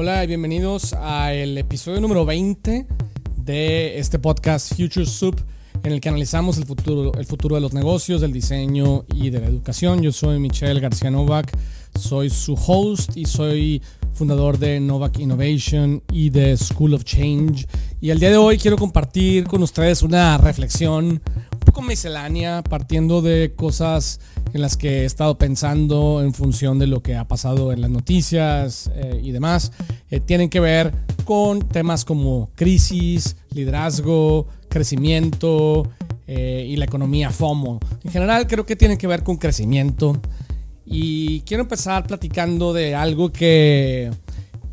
Hola y bienvenidos al episodio número 20 de este podcast Future Soup en el que analizamos el futuro, el futuro de los negocios, del diseño y de la educación. Yo soy Michelle García Novak, soy su host y soy fundador de Novak Innovation y de School of Change. Y el día de hoy quiero compartir con ustedes una reflexión un poco miscelánea, partiendo de cosas en las que he estado pensando en función de lo que ha pasado en las noticias eh, y demás. Eh, tienen que ver con temas como crisis, liderazgo, crecimiento eh, y la economía FOMO. En general creo que tienen que ver con crecimiento. Y quiero empezar platicando de algo que,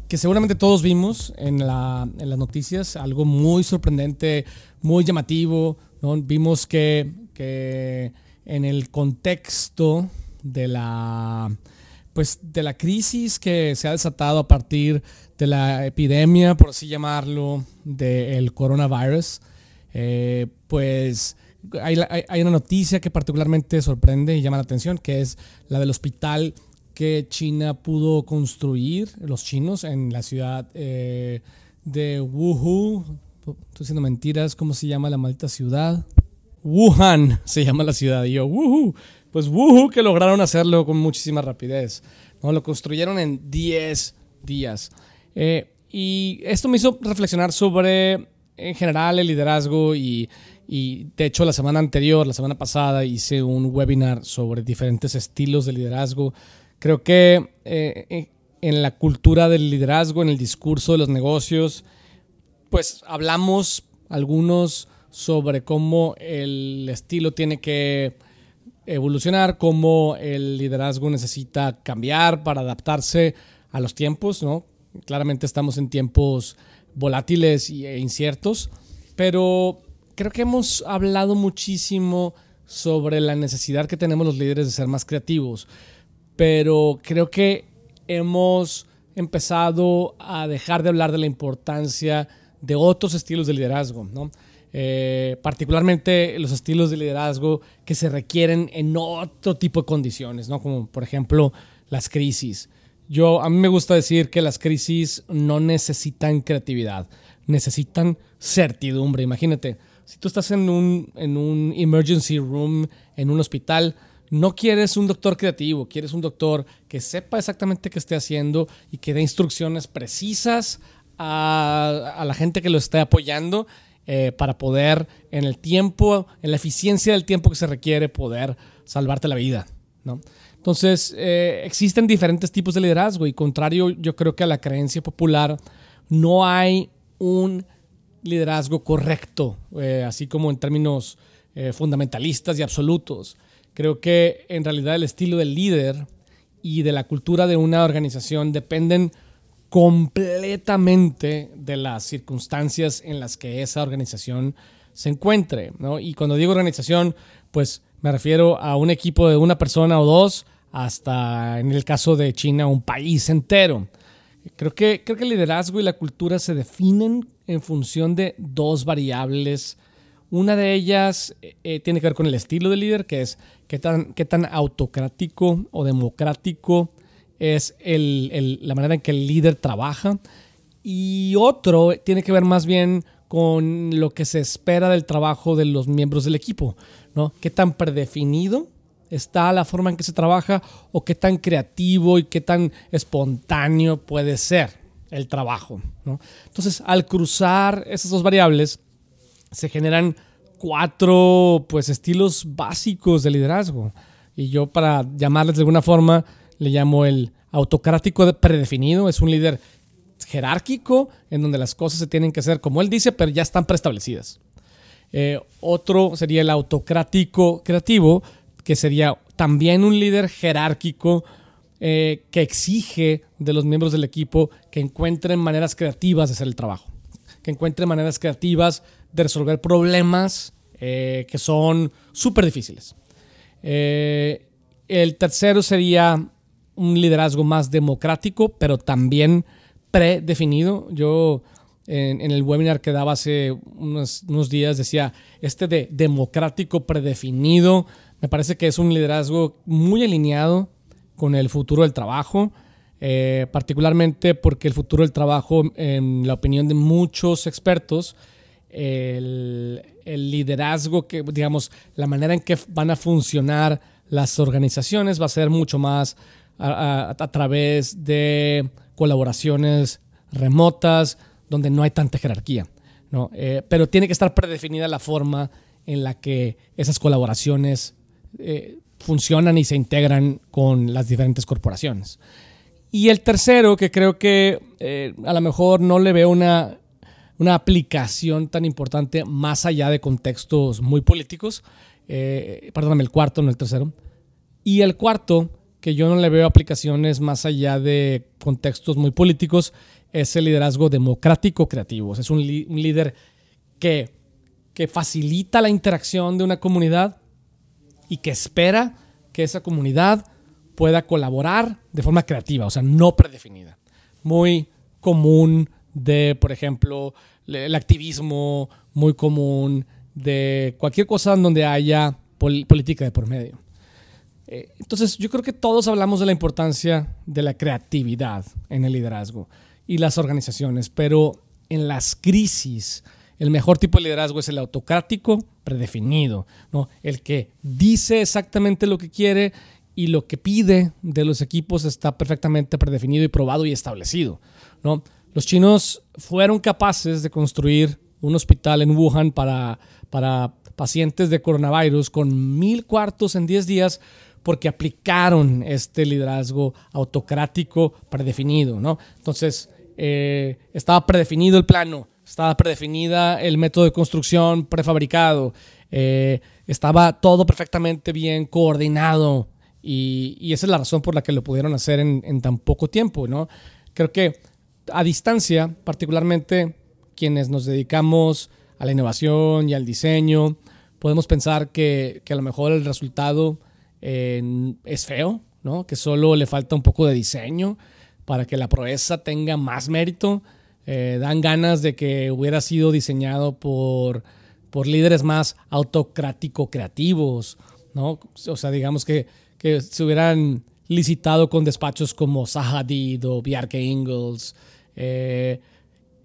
que seguramente todos vimos en, la, en las noticias, algo muy sorprendente, muy llamativo. Vimos que, que en el contexto de la, pues, de la crisis que se ha desatado a partir de la epidemia, por así llamarlo, del coronavirus, eh, pues hay, una noticia que particularmente sorprende y llama la atención, que es la del hospital que China pudo construir, los chinos, en la ciudad eh, de Wuhan. Estoy diciendo mentiras, ¿cómo se llama la maldita ciudad? Wuhan se llama la ciudad. Y yo, Wuhu. Pues Wuhu que lograron hacerlo con muchísima rapidez. ¿no? Lo construyeron en 10 días. Eh, y esto me hizo reflexionar sobre, en general, el liderazgo y, de hecho, la semana anterior, la semana pasada, hice un webinar sobre diferentes estilos de liderazgo. Creo que eh, en la cultura del liderazgo, en el discurso de los negocios, pues hablamos algunos sobre cómo el estilo tiene que evolucionar, cómo el liderazgo necesita cambiar para adaptarse a los tiempos, ¿no? Claramente estamos en tiempos volátiles e inciertos, pero creo que hemos hablado muchísimo sobre la necesidad que tenemos los líderes de ser más creativos, pero creo que hemos empezado a dejar de hablar de la importancia de otros estilos de liderazgo, ¿no? Eh, particularmente los estilos de liderazgo que se requieren en otro tipo de condiciones, ¿no? como por ejemplo las crisis. Yo, a mí me gusta decir que las crisis no necesitan creatividad, necesitan certidumbre. Imagínate, si tú estás en un, en un emergency room, en un hospital, no quieres un doctor creativo, quieres un doctor que sepa exactamente qué esté haciendo y que dé instrucciones precisas a, a la gente que lo esté apoyando eh, para poder, en el tiempo, en la eficiencia del tiempo que se requiere, poder salvarte la vida. ¿no? Entonces, eh, existen diferentes tipos de liderazgo y contrario, yo creo que a la creencia popular, no hay un liderazgo correcto, eh, así como en términos fundamentalistas y absolutos. Creo que en realidad el estilo del líder y de la cultura de una organización dependen completamente de las circunstancias en las que esa organización se encuentre. ¿no? Y cuando digo organización, pues me refiero a un equipo de una persona o dos, hasta en el caso de China, un país entero. Creo que, creo que el liderazgo y la cultura se definen en función de dos variables. Una de ellas eh, tiene que ver con el estilo del líder, que es qué tan, qué tan autocrático o democrático es la manera en que el líder trabaja. Y otro tiene que ver más bien con lo que se espera del trabajo de los miembros del equipo, ¿no? ¿Qué tan predefinido está la forma en que se trabaja o qué tan creativo y qué tan espontáneo puede ser el trabajo, Entonces, al cruzar esas dos variables, se generan cuatro pues estilos básicos de liderazgo. Y yo para llamarles de alguna forma, le llamo el autocrático predefinido, es un líder jerárquico en donde las cosas se tienen que hacer como él dice, pero ya están preestablecidas. Eh, otro sería el autocrático creativo, que sería también un líder jerárquico eh, que exige de los miembros del equipo que encuentren maneras creativas de hacer el trabajo, que encuentren maneras creativas de resolver problemas eh, que son súper difíciles. el tercero sería un liderazgo más democrático, pero también predefinido. Yo en, el webinar que daba hace unos, días decía, este de democrático predefinido, me parece que es un liderazgo muy alineado con el futuro del trabajo. eh, particularmente porque el futuro del trabajo, en la opinión de muchos expertos, el, liderazgo, que, digamos, la manera en que van a funcionar las organizaciones va a ser mucho más a, través de colaboraciones remotas, donde no hay tanta jerarquía. ¿no? Eh, pero tiene que estar predefinida la forma en la que esas colaboraciones eh, funcionan y se integran con las diferentes corporaciones. Y el tercero, que creo que eh, a lo mejor no le veo una, una, aplicación tan importante más allá de contextos muy políticos, eh, perdóname, el cuarto, no el tercero. Y el cuarto, que yo no le veo aplicaciones más allá de contextos muy políticos, es el liderazgo democrático creativo. Es un, líder que, que facilita la interacción de una comunidad y que espera que esa comunidad pueda colaborar de forma creativa, o sea, no predefinida. Muy común de, por ejemplo, el activismo, muy común de cualquier cosa en donde haya política de por medio. Eh, entonces, yo creo que todos hablamos de la importancia de la creatividad en el liderazgo y las organizaciones, pero en las crisis, el mejor tipo de liderazgo es el autocrático predefinido, ¿no? el que dice exactamente lo que quiere y lo que pide de los equipos está perfectamente predefinido y probado y establecido. ¿no? Los chinos fueron capaces de construir un hospital en Wuhan para, para pacientes de coronavirus con mil cuartos en 10 días porque aplicaron este liderazgo autocrático predefinido. ¿no? Entonces, eh, estaba predefinido el plano, estaba predefinida el método de construcción prefabricado, eh, estaba todo perfectamente bien coordinado y, esa es la razón por la que lo pudieron hacer en, tan poco tiempo, ¿no? Creo que a distancia, particularmente quienes nos dedicamos a la innovación y al diseño, podemos pensar que, a lo mejor el resultado es feo, ¿no? Que solo le falta un poco de diseño para que la proeza tenga más mérito. Eh, dan ganas de que hubiera sido diseñado por, por líderes más autocrático creativos, ¿no? O sea, digamos que que se hubieran licitado con despachos como Sahadid o Bjarke Ingels. Eh,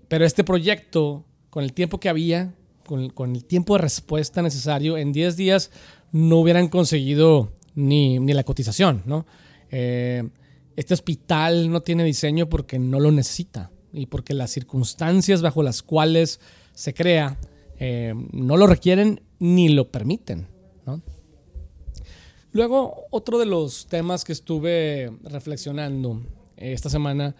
pero este proyecto, con el tiempo que había, con, el tiempo de respuesta necesario, en 10 días no hubieran conseguido ni, la cotización. ¿no? Eh, este hospital no tiene diseño porque no lo necesita y porque las circunstancias bajo las cuales se crea eh, no lo requieren ni lo permiten. ¿no? Luego, otro de los temas que estuve reflexionando esta semana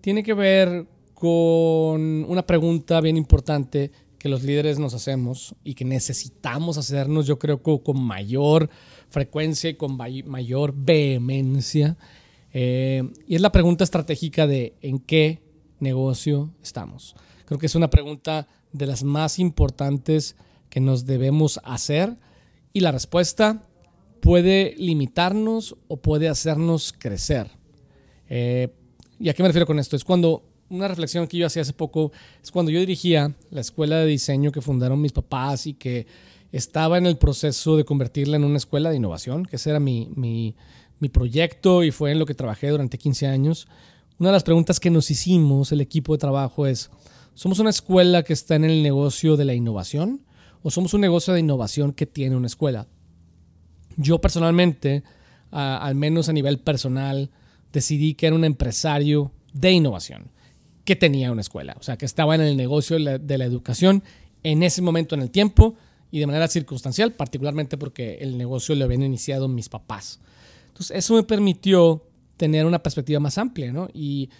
tiene que ver con una pregunta bien importante que los líderes nos hacemos y que necesitamos hacernos, yo creo, con mayor frecuencia y con mayor vehemencia. Eh, y es la pregunta estratégica de en qué negocio estamos. Creo que es una pregunta de las más importantes que nos debemos hacer y la respuesta puede limitarnos o puede hacernos crecer. Eh, ¿Y a qué me refiero con esto? Es cuando una reflexión que yo hacía hace poco, es cuando yo dirigía la escuela de diseño que fundaron mis papás y que estaba en el proceso de convertirla en una escuela de innovación, que ese era mi, mi, proyecto y fue en lo que trabajé durante 15 años. Una de las preguntas que nos hicimos, el equipo de trabajo, es, ¿somos una escuela que está en el negocio de la innovación o somos un negocio de innovación que tiene una escuela? Yo personalmente, al menos a nivel personal, decidí que era un empresario de innovación, que tenía una escuela, o sea, que estaba en el negocio de la, educación en ese momento en el tiempo y de manera circunstancial, particularmente porque el negocio lo habían iniciado mis papás. Entonces, eso me permitió tener una perspectiva más amplia ¿no? y,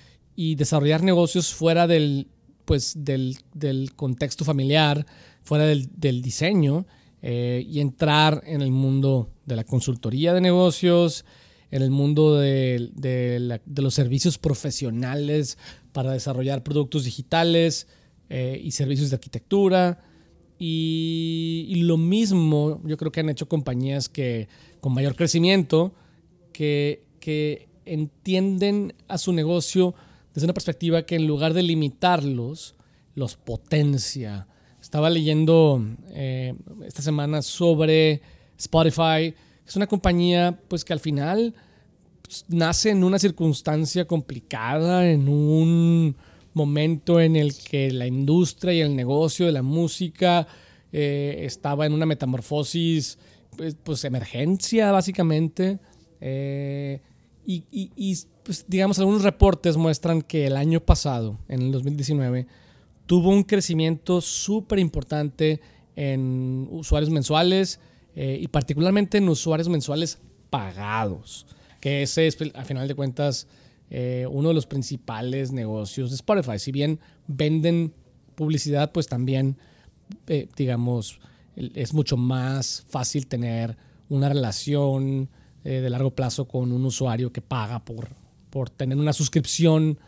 desarrollar negocios fuera del, pues, del, contexto familiar, fuera del, del diseño eh, y entrar en el mundo de la consultoría de negocios, en el mundo de, los servicios profesionales para desarrollar productos digitales eh, y servicios de arquitectura. Y, lo mismo yo creo que han hecho compañías que con mayor crecimiento, que, que entienden a su negocio desde una perspectiva que en lugar de limitarlos, los potencia, estaba leyendo eh, esta semana sobre Spotify. Es una compañía pues que al final nace en una circunstancia complicada, en un momento en el que la industria y el negocio de la música eh, estaba en una metamorfosis, pues, pues emergencia básicamente. Eh, y, pues, digamos, algunos reportes muestran que el año pasado, en el 2019, tuvo un crecimiento súper importante en usuarios mensuales eh, y particularmente en usuarios mensuales pagados, que ese es, a final de cuentas, uno de los principales negocios de Spotify. Si bien venden publicidad, pues también eh, digamos, es mucho más fácil tener una relación eh, de largo plazo con un usuario que paga por, por tener una suscripción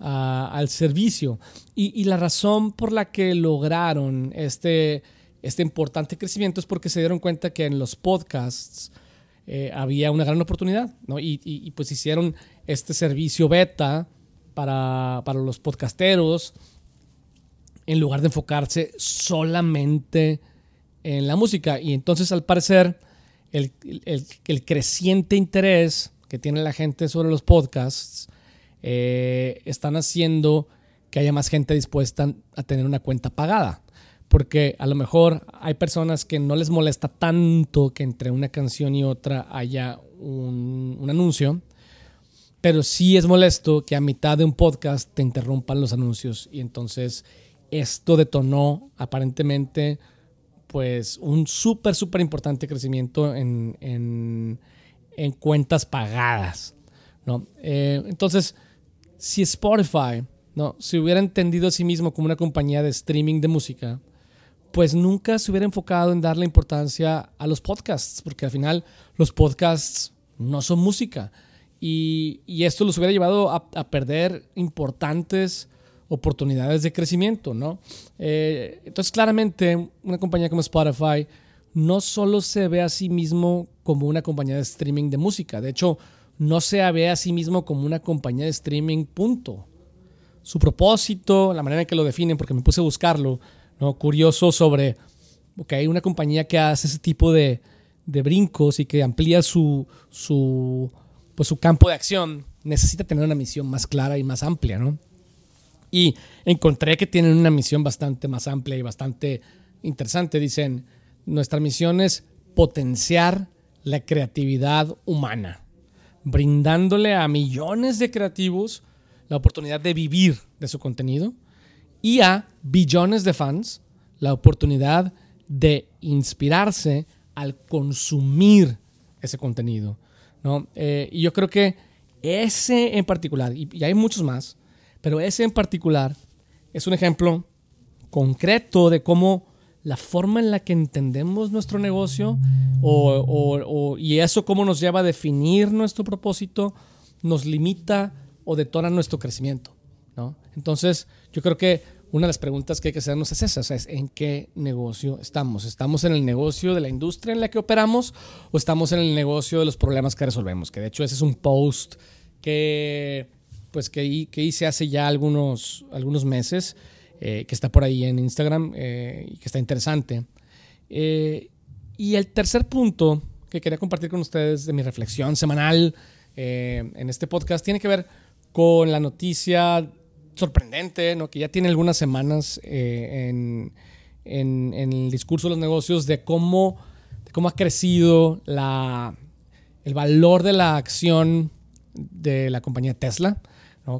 al servicio. Y, la razón por la que lograron este, este importante crecimiento es porque se dieron cuenta que en los podcasts eh, había una gran oportunidad, ¿no? Y, y, pues hicieron este servicio beta para, para los podcasteros en lugar de enfocarse solamente en la música. Y entonces, al parecer, el, creciente interés que tiene la gente sobre los podcasts eh, están haciendo que haya más gente dispuesta a tener una cuenta pagada. Porque a lo mejor hay personas que no les molesta tanto que entre una canción y otra haya un anuncio, pero sí es molesto que a mitad de un podcast te interrumpan los anuncios y entonces esto detonó aparentemente pues un súper, súper importante crecimiento en, en, cuentas pagadas. ¿no? Eh, entonces, si Spotify ¿no? se hubiera entendido a sí mismo como una compañía de streaming de música, pues nunca se hubiera enfocado en darle importancia a los podcasts, porque al final los podcasts no son música. Y, esto los hubiera llevado a, perder importantes oportunidades de crecimiento, ¿no? Eh, entonces, claramente, una compañía como Spotify no solo se ve a sí mismo como una compañía de streaming de música, de hecho, no se ve a sí mismo como una compañía de streaming, punto. Su propósito, la manera en que lo definen, porque me puse a buscarlo, ¿no? Curioso sobre, ok, una compañía que hace ese tipo de, de brincos y que amplía su, su, pues, su campo de acción, necesita tener una misión más clara y más amplia, ¿no? Y encontré que tienen una misión bastante más amplia y bastante interesante. Dicen, nuestra misión es potenciar la creatividad humana, brindándole a millones de creativos la oportunidad de vivir de su contenido y a billones de fans la oportunidad de inspirarse al consumir ese contenido. ¿No? Eh, y yo creo que ese en particular, y hay muchos más, pero ese en particular es un ejemplo concreto de cómo la forma en la que entendemos nuestro negocio y eso cómo nos lleva a definir nuestro propósito nos limita o detona nuestro crecimiento. ¿no? Entonces, yo creo que una de las preguntas que hay que hacernos es esa, es en qué negocio estamos. ¿Estamos en el negocio de la industria en la que operamos o estamos en el negocio de los problemas que resolvemos? Que de hecho ese es un post que pues que, que hice hace ya algunos, algunos meses, eh, que está por ahí en Instagram eh, y que está interesante. Eh, y el tercer punto que quería compartir con ustedes de mi reflexión semanal en este podcast tiene que ver con la noticia sorprendente, ¿no? que ya tiene algunas semanas en, en, el discurso de los negocios de cómo, cómo ha crecido la, el valor de la acción de la compañía Tesla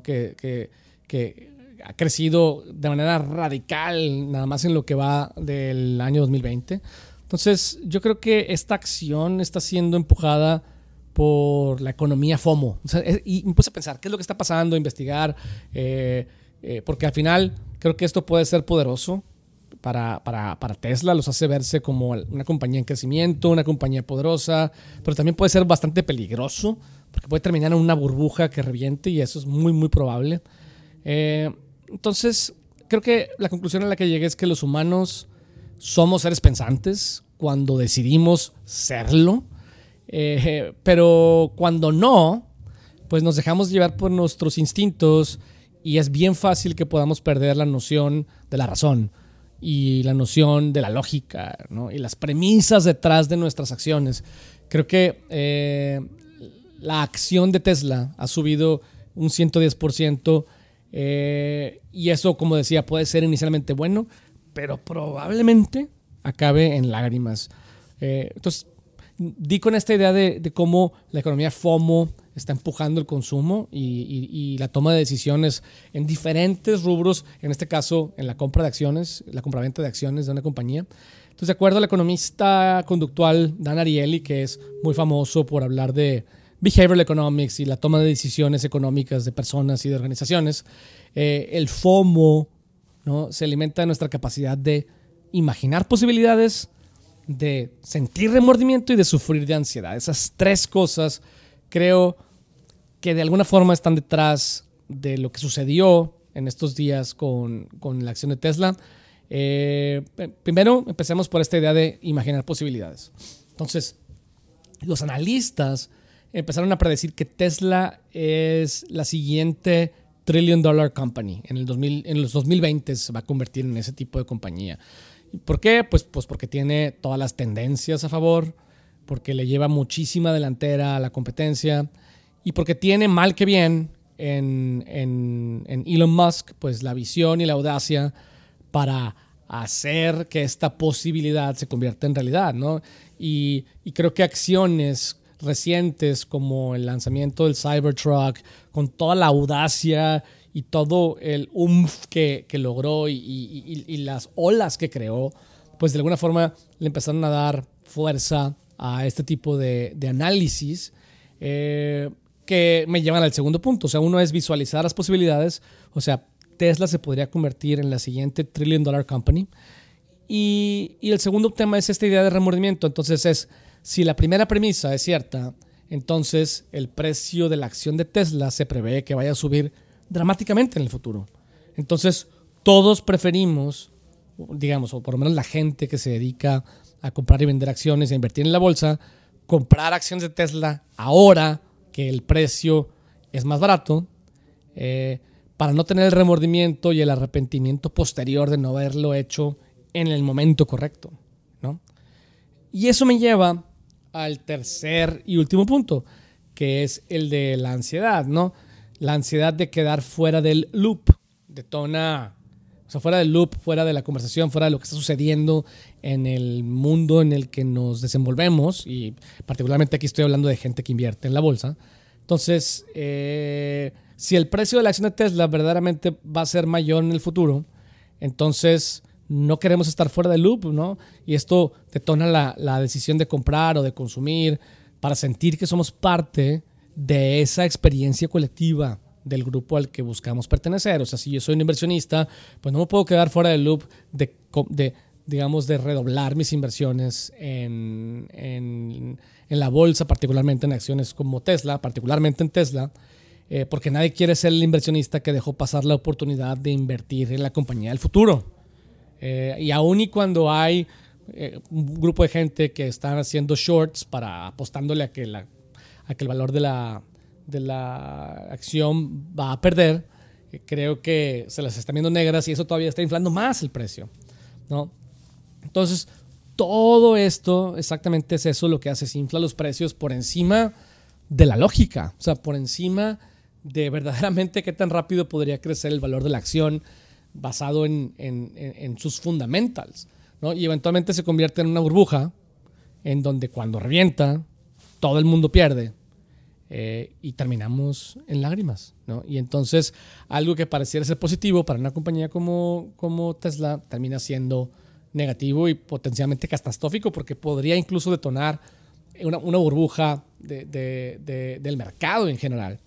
que, ha crecido de manera radical nada más en lo que va del año 2020. Entonces, yo creo que esta acción está siendo empujada por la economía FOMO. y me puse a pensar, ¿qué es lo que está pasando? Investigar, eh, eh, porque al final creo que esto puede ser poderoso para, para, Tesla, los hace verse como una compañía en crecimiento, una compañía poderosa, pero también puede ser bastante peligroso porque puede terminar en una burbuja que reviente y eso es muy, muy probable. Eh, entonces, creo que la conclusión a la que llegué es que los humanos somos seres pensantes cuando decidimos serlo, eh, pero cuando no, pues nos dejamos llevar por nuestros instintos y es bien fácil que podamos perder la noción de la razón y la noción de la lógica y las premisas detrás de nuestras acciones. Creo que eh, la acción de Tesla ha subido un 110%. Eh, y eso, como decía, puede ser inicialmente bueno, pero probablemente acabe en lágrimas. Eh, entonces, di con esta idea de, cómo la economía FOMO está empujando el consumo y, la toma de decisiones en diferentes rubros, en este caso en la compra de acciones, la compraventa de acciones de una compañía. Entonces, de acuerdo al economista conductual Dan Ariely, que es muy famoso por hablar de behavioral economics y la toma de decisiones económicas de personas y de organizaciones, eh, el FOMO ¿no? se alimenta de nuestra capacidad de imaginar posibilidades, de sentir remordimiento y de sufrir de ansiedad. Esas tres cosas creo que de alguna forma están detrás de lo que sucedió en estos días con, la acción de Tesla. Eh, primero, empecemos por esta idea de imaginar posibilidades. Entonces, los analistas empezaron a predecir que Tesla es la siguiente trillion dollar company. En, el 2000, en los 2020 se va a convertir en ese tipo de compañía. ¿Por qué? Pues, pues porque tiene todas las tendencias a favor, porque le lleva muchísima delantera a la competencia y porque tiene mal que bien en, en, Elon Musk pues la visión y la audacia para hacer que esta posibilidad se convierta en realidad, ¿no? Y, y creo que acciones recientes como el lanzamiento del Cybertruck, con toda la audacia y todo el umf que, que logró y, las olas que creó, pues de alguna forma le empezaron a dar fuerza a este tipo de, análisis eh, que me llevan al segundo punto. O sea, uno es visualizar las posibilidades. O sea, Tesla se podría convertir en la siguiente trillion dollar company. Y, y el segundo tema es esta idea de remordimiento. Entonces es, si la primera premisa es cierta, entonces el precio de la acción de Tesla se prevé que vaya a subir dramáticamente en el futuro. Entonces, todos preferimos, digamos, o por lo menos la gente que se dedica a comprar y vender acciones e invertir en la bolsa, comprar acciones de Tesla ahora que el precio es más barato, eh, para no tener el remordimiento y el arrepentimiento posterior de no haberlo hecho en el momento correcto. ¿no? Y eso me lleva al tercer y último punto, que es el de la ansiedad, ¿no? La ansiedad de quedar fuera del loop, detona, o sea, fuera del loop, fuera de la conversación, fuera de lo que está sucediendo en el mundo en el que nos desenvolvemos, y particularmente aquí estoy hablando de gente que invierte en la bolsa. Entonces, eh, si el precio de la acción de Tesla verdaderamente va a ser mayor en el futuro, entonces no queremos estar fuera del loop, ¿no? Y esto detona la, la decisión de comprar o de consumir para sentir que somos parte de esa experiencia colectiva del grupo al que buscamos pertenecer. O sea, si yo soy un inversionista, pues no me puedo quedar fuera del loop de, digamos, de redoblar mis inversiones en, en, en, la bolsa, particularmente en acciones como Tesla, particularmente en Tesla, eh, porque nadie quiere ser el inversionista que dejó pasar la oportunidad de invertir en la compañía del futuro. Eh, y aún y cuando hay eh, un grupo de gente que están haciendo shorts para apostándole a que la a que el valor de la, de la acción va a perder, creo que se las están viendo negras y eso todavía está inflando más el precio. ¿no? Entonces, todo esto exactamente es eso lo que hace, se infla los precios por encima de la lógica, o sea, por encima de verdaderamente qué tan rápido podría crecer el valor de la acción basado en, en, sus fundamentals. ¿no? Y eventualmente se convierte en una burbuja en donde cuando revienta, todo el mundo pierde eh, y terminamos en lágrimas. ¿no? Y entonces algo que pareciera ser positivo para una compañía como, como Tesla termina siendo negativo y potencialmente catastrófico porque podría incluso detonar una, una burbuja de, de, del mercado en general.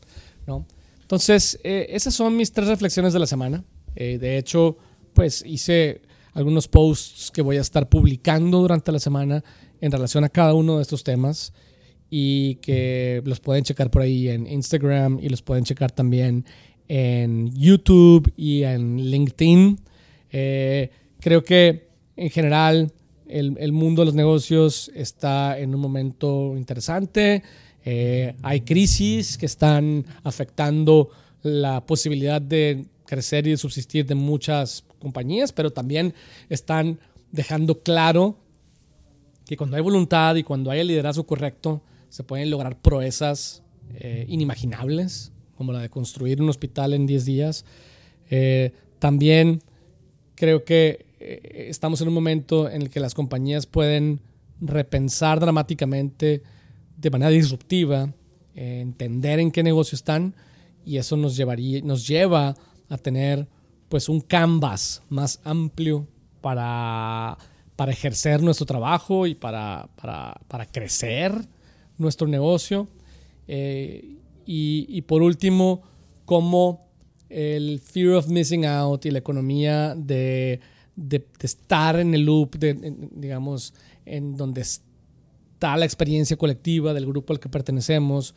¿no? Entonces, eh, esas son mis tres reflexiones de la semana. Eh, de hecho, pues hice algunos posts que voy a estar publicando durante la semana en relación a cada uno de estos temas y que los pueden checar por ahí en Instagram y los pueden checar también en YouTube y en LinkedIn. Eh, creo que en general el, el, mundo de los negocios está en un momento interesante. Eh, hay crisis que están afectando la posibilidad de crecer y de subsistir de muchas compañías, pero también están dejando claro que cuando hay voluntad y cuando hay el liderazgo correcto, se pueden lograr proezas eh, inimaginables, como la de construir un hospital en 10 días. Eh, también creo que eh, estamos en un momento en el que las compañías pueden repensar dramáticamente de manera disruptiva, entender en qué negocio están y eso nos, llevaría, nos lleva a tener pues un canvas más amplio para, para ejercer nuestro trabajo y para, para, crecer nuestro negocio. Eh, y, por último, cómo el fear of missing out y la economía de, de, estar en el loop, de, digamos, en donde está la experiencia colectiva del grupo al que pertenecemos,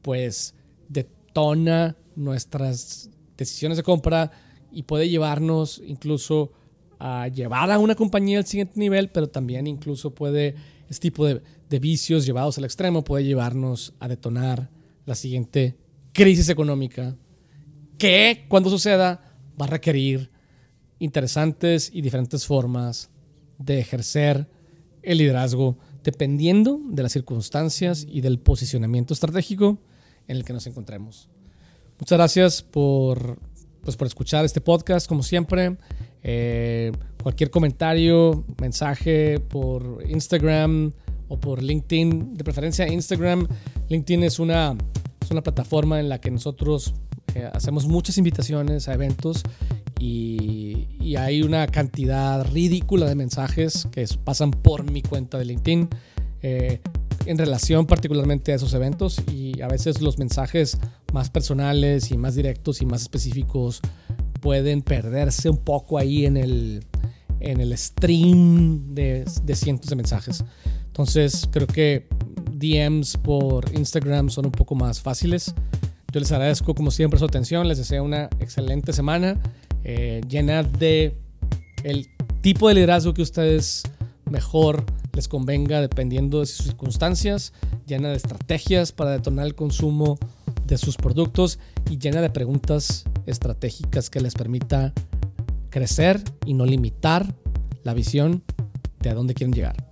pues detona nuestras decisiones de compra y puede llevarnos incluso a llevar a una compañía al siguiente nivel, pero también incluso puede, este tipo de, de vicios llevados al extremo puede llevarnos a detonar la siguiente crisis económica que cuando suceda va a requerir interesantes y diferentes formas de ejercer el liderazgo dependiendo de las circunstancias y del posicionamiento estratégico en el que nos encontremos. Muchas gracias por, pues, por escuchar este podcast, como siempre. Eh, cualquier comentario, mensaje por Instagram o por LinkedIn, de preferencia Instagram. LinkedIn es una, es una plataforma en la que nosotros eh, hacemos muchas invitaciones a eventos y, y, hay una cantidad ridícula de mensajes que pasan por mi cuenta de LinkedIn. Eh, en relación particularmente a esos eventos y a veces los mensajes más personales y más directos y más específicos pueden perderse un poco ahí en el, en el stream de, de cientos de mensajes. Entonces creo que DMs por Instagram son un poco más fáciles. Yo les agradezco como siempre su atención, les deseo una excelente semana eh, llena de el tipo de liderazgo que ustedes mejor les convenga dependiendo de sus circunstancias, llena de estrategias para detonar el consumo de sus productos y llena de preguntas estratégicas que les permita crecer y no limitar la visión de a dónde quieren llegar.